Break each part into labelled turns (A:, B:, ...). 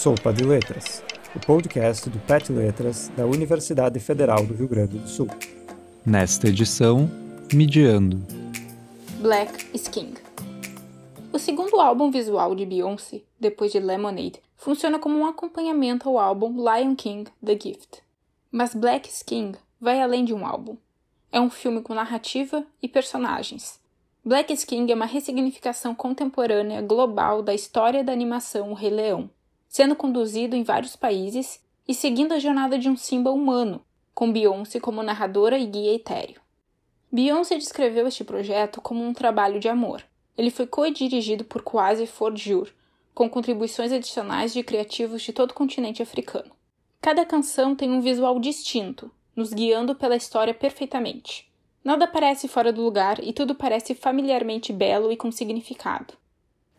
A: Sopa de Letras, o podcast do PET Letras da Universidade Federal do Rio Grande do Sul.
B: Nesta edição, Midiando.
C: Black is King. O segundo álbum visual de Beyoncé, depois de Lemonade, funciona como um acompanhamento ao álbum Lion King The Gift. Mas Black is King vai além de um álbum. É um filme com narrativa e personagens. Black is King é uma ressignificação contemporânea global da história da animação O Rei Leão, sendo conduzido em vários países e seguindo a jornada de um Simba humano, com Beyoncé como narradora e guia etéreo. Beyoncé descreveu este projeto como um trabalho de amor. Ele foi co-dirigido por Kwasi Forjur, com contribuições adicionais de criativos de todo o continente africano. Cada canção tem um visual distinto, nos guiando pela história perfeitamente. Nada parece fora do lugar e tudo parece familiarmente belo e com significado.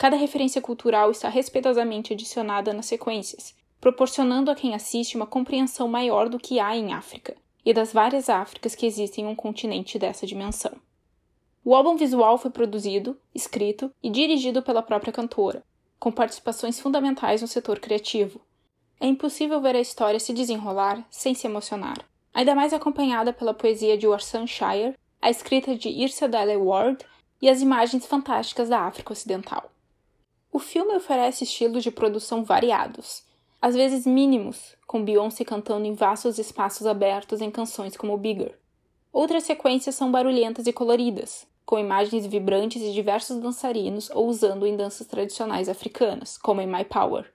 C: Cada referência cultural está respeitosamente adicionada nas sequências, proporcionando a quem assiste uma compreensão maior do que há em África e das várias Áfricas que existem em um continente dessa dimensão. O álbum visual foi produzido, escrito e dirigido pela própria cantora, com participações fundamentais no setor criativo. É impossível ver a história se desenrolar sem se emocionar ainda mais acompanhada pela poesia de Warsan Shire, a escrita de Irsa Dele Ward e as imagens fantásticas da África Ocidental. O filme oferece estilos de produção variados, às vezes mínimos, com Beyoncé cantando em vastos espaços abertos em canções como Bigger. Outras sequências são barulhentas e coloridas, com imagens vibrantes e diversos dançarinos ou usando em danças tradicionais africanas, como em My Power.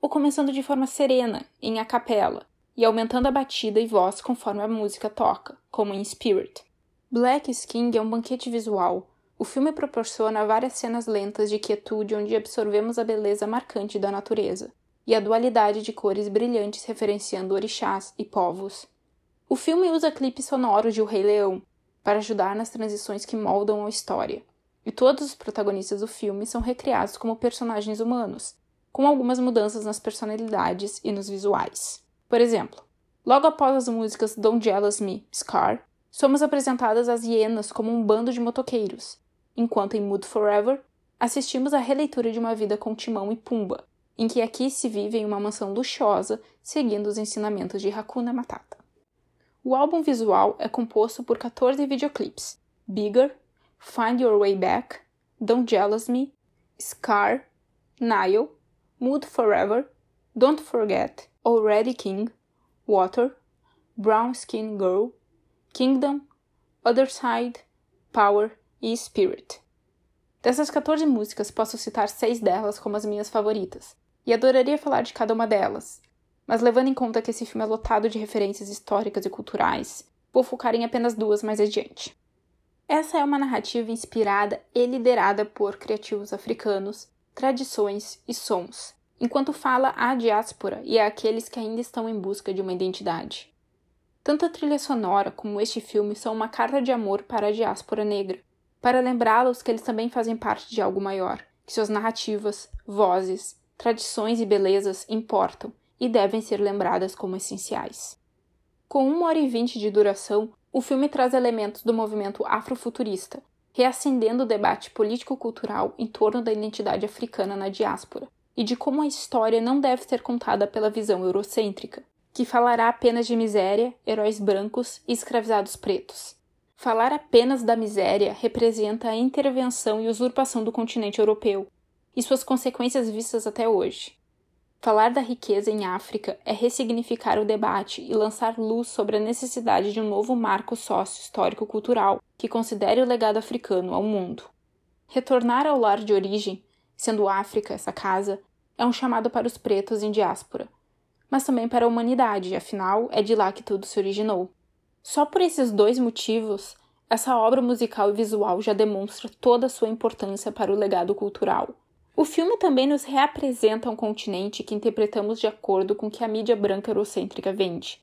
C: Ou começando de forma serena, em a capela, e aumentando a batida e voz conforme a música toca, como em Spirit. Black Skin é um banquete visual. O filme proporciona várias cenas lentas de quietude onde absorvemos a beleza marcante da natureza e a dualidade de cores brilhantes referenciando orixás e povos. O filme usa clipes sonoros de O Rei Leão para ajudar nas transições que moldam a história, e todos os protagonistas do filme são recriados como personagens humanos, com algumas mudanças nas personalidades e nos visuais. Por exemplo, logo após as músicas Don't Jealous Me, Scar, somos apresentadas as hienas como um bando de motoqueiros, enquanto em Mood Forever assistimos à releitura de uma vida com Timão e Pumba, em que aqui se vive em uma mansão luxuosa, seguindo os ensinamentos de Hakuna Matata. O álbum visual é composto por 14 videoclipes: Bigger, Find Your Way Back, Don't Jealous Me, Scar, Nile, Mood Forever, Don't Forget, Already King, Water, Brown Skin Girl, Kingdom, Other Side, Power e Spirit. Dessas 14 músicas, posso citar seis delas como as minhas favoritas, e adoraria falar de cada uma delas, mas levando em conta que esse filme é lotado de referências históricas e culturais, vou focar em apenas duas mais adiante. Essa é uma narrativa inspirada e liderada por criativos africanos, tradições e sons, enquanto fala à diáspora e àqueles que ainda estão em busca de uma identidade. Tanto a trilha sonora como este filme são uma carta de amor para a diáspora negra, para lembrá-los que eles também fazem parte de algo maior, que suas narrativas, vozes, tradições e belezas importam e devem ser lembradas como essenciais. Com uma hora e vinte de duração, o filme traz elementos do movimento afrofuturista, reacendendo o debate político-cultural em torno da identidade africana na diáspora, e de como a história não deve ser contada pela visão eurocêntrica, que falará apenas de miséria, heróis brancos e escravizados pretos. Falar apenas da miséria representa a intervenção e usurpação do continente europeu e suas consequências vistas até hoje. Falar da riqueza em África é ressignificar o debate e lançar luz sobre a necessidade de um novo marco sócio-histórico-cultural que considere o legado africano ao mundo. Retornar ao lar de origem sendo África essa casa, é um chamado para os pretos em diáspora, mas também para a humanidade, afinal é de lá que tudo se originou. Só por esses dois motivos, essa obra musical e visual já demonstra toda a sua importância para o legado cultural. O filme também nos reapresenta um continente que interpretamos de acordo com o que a mídia branca eurocêntrica vende.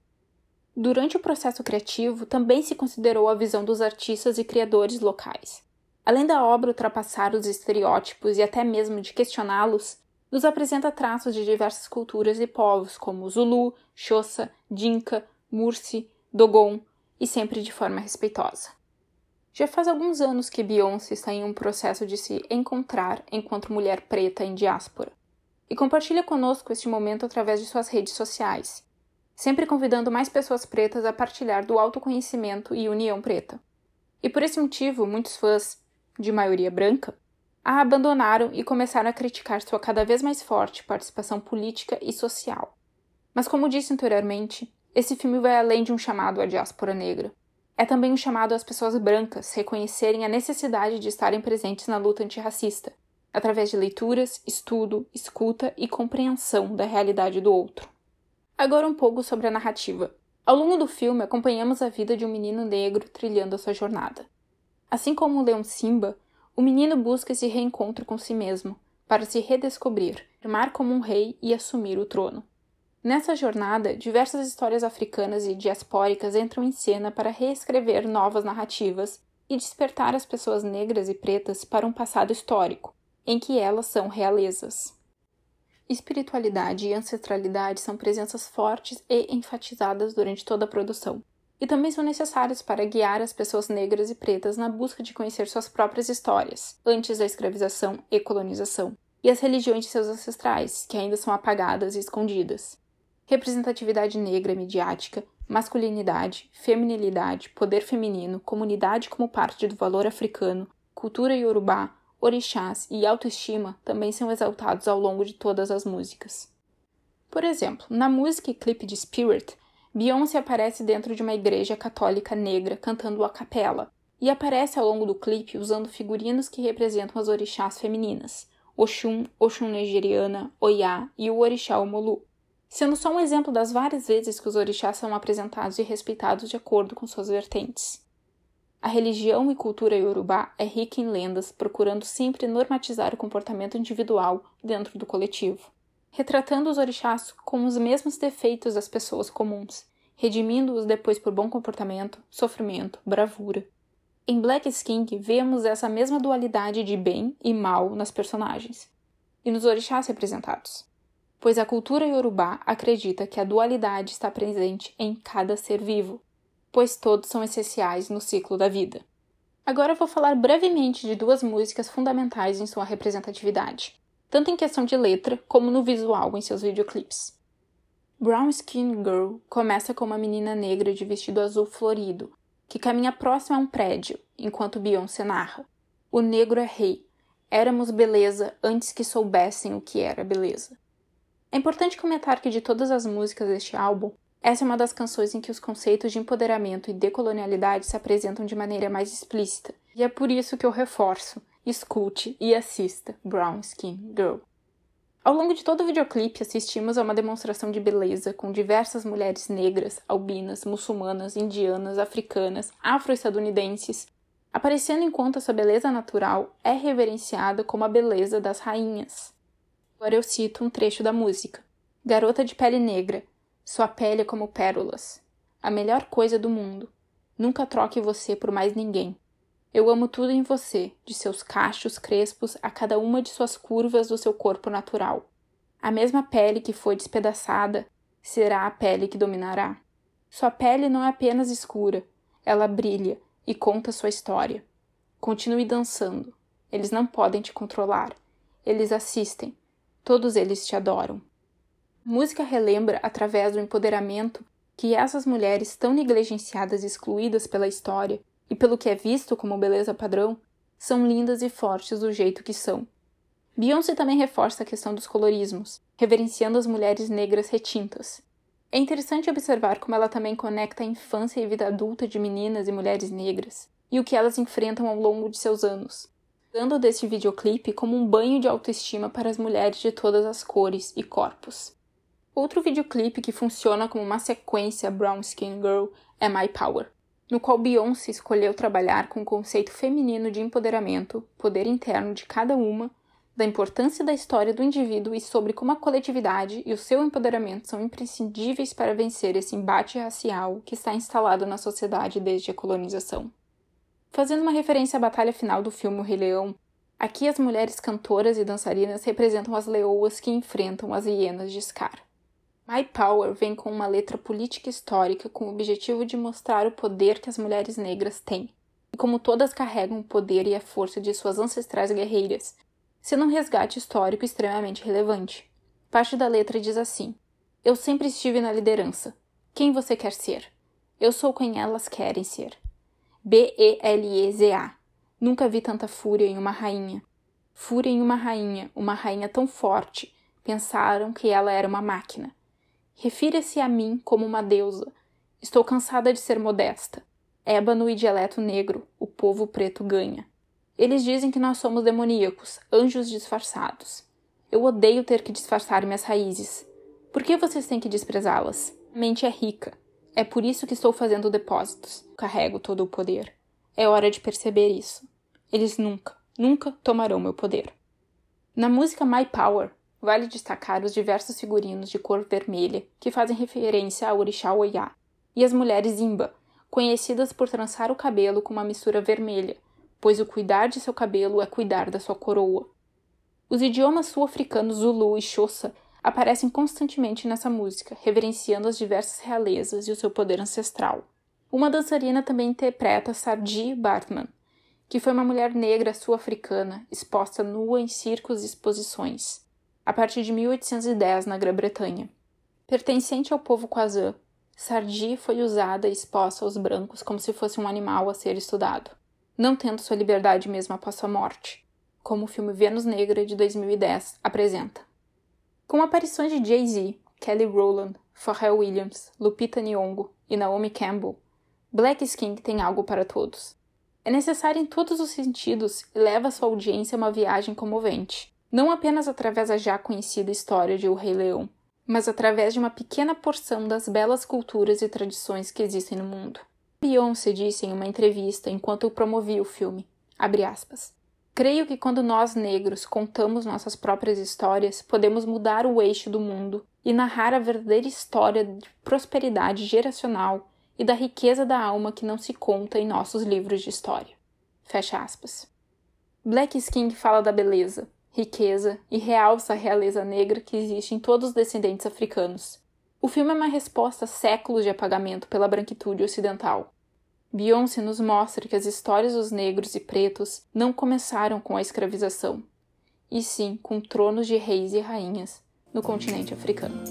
C: Durante o processo criativo, também se considerou a visão dos artistas e criadores locais. Além da obra ultrapassar os estereótipos e até mesmo de questioná-los, nos apresenta traços de diversas culturas e povos, como Zulu, Xhosa, Dinka, Mursi, Dogon, e sempre de forma respeitosa. Já faz alguns anos que Beyoncé está em um processo de se encontrar enquanto mulher preta em diáspora. e compartilha conosco este momento através de suas redes sociais, sempre convidando mais pessoas pretas a partilhar do autoconhecimento e união preta. E por esse motivo, muitos fãs, de maioria branca, a abandonaram e começaram a criticar sua cada vez mais forte participação política e social. Mas, como disse anteriormente, esse filme vai além de um chamado à diáspora negra. É também um chamado às pessoas brancas reconhecerem a necessidade de estarem presentes na luta antirracista, através de leituras, estudo, escuta e compreensão da realidade do outro. Agora um pouco sobre a narrativa. Ao longo do filme, acompanhamos a vida de um menino negro trilhando a sua jornada. Assim como o leão Simba, o menino busca esse reencontro com si mesmo, para se redescobrir, firmar como um rei e assumir o trono. Nessa jornada, diversas histórias africanas e diaspóricas entram em cena para reescrever novas narrativas e despertar as pessoas negras e pretas para um passado histórico, em que elas são realezas. Espiritualidade e ancestralidade são presenças fortes e enfatizadas durante toda a produção, e também são necessários para guiar as pessoas negras e pretas na busca de conhecer suas próprias histórias, antes da escravização e colonização, e as religiões de seus ancestrais, que ainda são apagadas e escondidas. Representatividade negra midiática, masculinidade, feminilidade, poder feminino, comunidade como parte do valor africano, cultura iorubá, orixás e autoestima também são exaltados ao longo de todas as músicas. Por exemplo, na música e clipe de Spirit, Beyoncé aparece dentro de uma igreja católica negra cantando a capela e aparece ao longo do clipe usando figurinos que representam as orixás femininas, Oxum, Oxum nigeriana, Oiá e o orixá Omolu, sendo só um exemplo das várias vezes que os orixás são apresentados e respeitados de acordo com suas vertentes. A religião e cultura iorubá é rica em lendas, procurando sempre normatizar o comportamento individual dentro do coletivo retratando os orixás com os mesmos defeitos das pessoas comuns, redimindo-os depois por bom comportamento, sofrimento, bravura. Em Black Skin vemos essa mesma dualidade de bem e mal nas personagens e nos orixás representados, pois a cultura iorubá acredita que a dualidade está presente em cada ser vivo, pois todos são essenciais no ciclo da vida. Agora vou falar brevemente de duas músicas fundamentais em sua representatividade tanto em questão de letra como no visual em seus videoclipes. Brown Skin Girl começa com uma menina negra de vestido azul florido, que caminha próxima a um prédio, enquanto Beyoncé narra: O negro é rei. Éramos beleza antes que soubessem o que era beleza. É importante comentar que de todas as músicas deste álbum, essa é uma das canções em que os conceitos de empoderamento e decolonialidade se apresentam de maneira mais explícita, e é por isso que eu reforço escute e assista Brown Skin Girl. Ao longo de todo o videoclipe, assistimos a uma demonstração de beleza com diversas mulheres negras, albinas, muçulmanas, indianas, africanas, afro-estadunidenses, aparecendo enquanto essa beleza natural é reverenciada como a beleza das rainhas. Agora eu cito um trecho da música: Garota de pele negra, sua pele é como pérolas. A melhor coisa do mundo. Nunca troque você por mais ninguém. Eu amo tudo em você, de seus cachos crespos a cada uma de suas curvas do seu corpo natural. A mesma pele que foi despedaçada será a pele que dominará. Sua pele não é apenas escura, ela brilha e conta sua história. Continue dançando. Eles não podem te controlar. Eles assistem. Todos eles te adoram. Música relembra, através do empoderamento, que essas mulheres tão negligenciadas e excluídas pela história e pelo que é visto como beleza padrão, são lindas e fortes do jeito que são. Beyoncé também reforça a questão dos colorismos, reverenciando as mulheres negras retintas. É interessante observar como ela também conecta a infância e vida adulta de meninas e mulheres negras, e o que elas enfrentam ao longo de seus anos, dando deste videoclipe como um banho de autoestima para as mulheres de todas as cores e corpos. Outro videoclipe que funciona como uma sequência Brown Skin Girl é My Power no qual Beyoncé escolheu trabalhar com o conceito feminino de empoderamento, poder interno de cada uma, da importância da história do indivíduo e sobre como a coletividade e o seu empoderamento são imprescindíveis para vencer esse embate racial que está instalado na sociedade desde a colonização. Fazendo uma referência à batalha final do filme O Rei Leão, aqui as mulheres cantoras e dançarinas representam as leoas que enfrentam as hienas de Scar. My Power vem com uma letra política histórica com o objetivo de mostrar o poder que as mulheres negras têm, e como todas carregam o poder e a força de suas ancestrais guerreiras, sendo um resgate histórico extremamente relevante. Parte da letra diz assim: Eu sempre estive na liderança. Quem você quer ser? Eu sou quem elas querem ser. B-E-L-E-Z-A. Nunca vi tanta fúria em uma rainha. Fúria em uma rainha, uma rainha tão forte, pensaram que ela era uma máquina. Refira-se a mim como uma deusa. Estou cansada de ser modesta. Ébano e dialeto negro, o povo preto ganha. Eles dizem que nós somos demoníacos, anjos disfarçados. Eu odeio ter que disfarçar minhas raízes. Por que vocês têm que desprezá-las? A mente é rica. É por isso que estou fazendo depósitos. Carrego todo o poder. É hora de perceber isso. Eles nunca, nunca tomarão meu poder. Na música My Power, vale destacar os diversos figurinos de cor vermelha que fazem referência ao orixá Oiá, e as mulheres Imba, conhecidas por trançar o cabelo com uma mistura vermelha, pois o cuidar de seu cabelo é cuidar da sua coroa. Os idiomas sul-africanos Zulu e Xhosa aparecem constantemente nessa música, reverenciando as diversas realezas e o seu poder ancestral. Uma dançarina também interpreta Sardi Bartman, que foi uma mulher negra sul-africana exposta nua em circos e exposições, a partir de 1810 na Grã-Bretanha. Pertencente ao povo Kwazan, Sardi foi usada e exposta aos brancos como se fosse um animal a ser estudado, não tendo sua liberdade mesmo após sua morte, como o filme Vênus Negra de 2010 apresenta. Com aparições de Jay-Z, Kelly Rowland, Pharrell Williams, Lupita Nyong'o e Naomi Campbell, Black Skin tem algo para todos. É necessário em todos os sentidos e leva sua audiência a uma viagem comovente, não apenas através da já conhecida história de O Rei Leão, mas através de uma pequena porção das belas culturas e tradições que existem no mundo. Beyoncé disse em uma entrevista enquanto promovia o filme, aspas, Creio que quando nós negros contamos nossas próprias histórias, podemos mudar o eixo do mundo e narrar a verdadeira história de prosperidade geracional e da riqueza da alma que não se conta em nossos livros de história. Fecha aspas. Black Skin fala da beleza, riqueza e realça a realeza negra que existe em todos os descendentes africanos. O filme é uma resposta a séculos de apagamento pela branquitude ocidental, Beyoncé nos mostra que as histórias dos negros e pretos não começaram com a escravização, e sim com tronos de reis e rainhas no continente africano.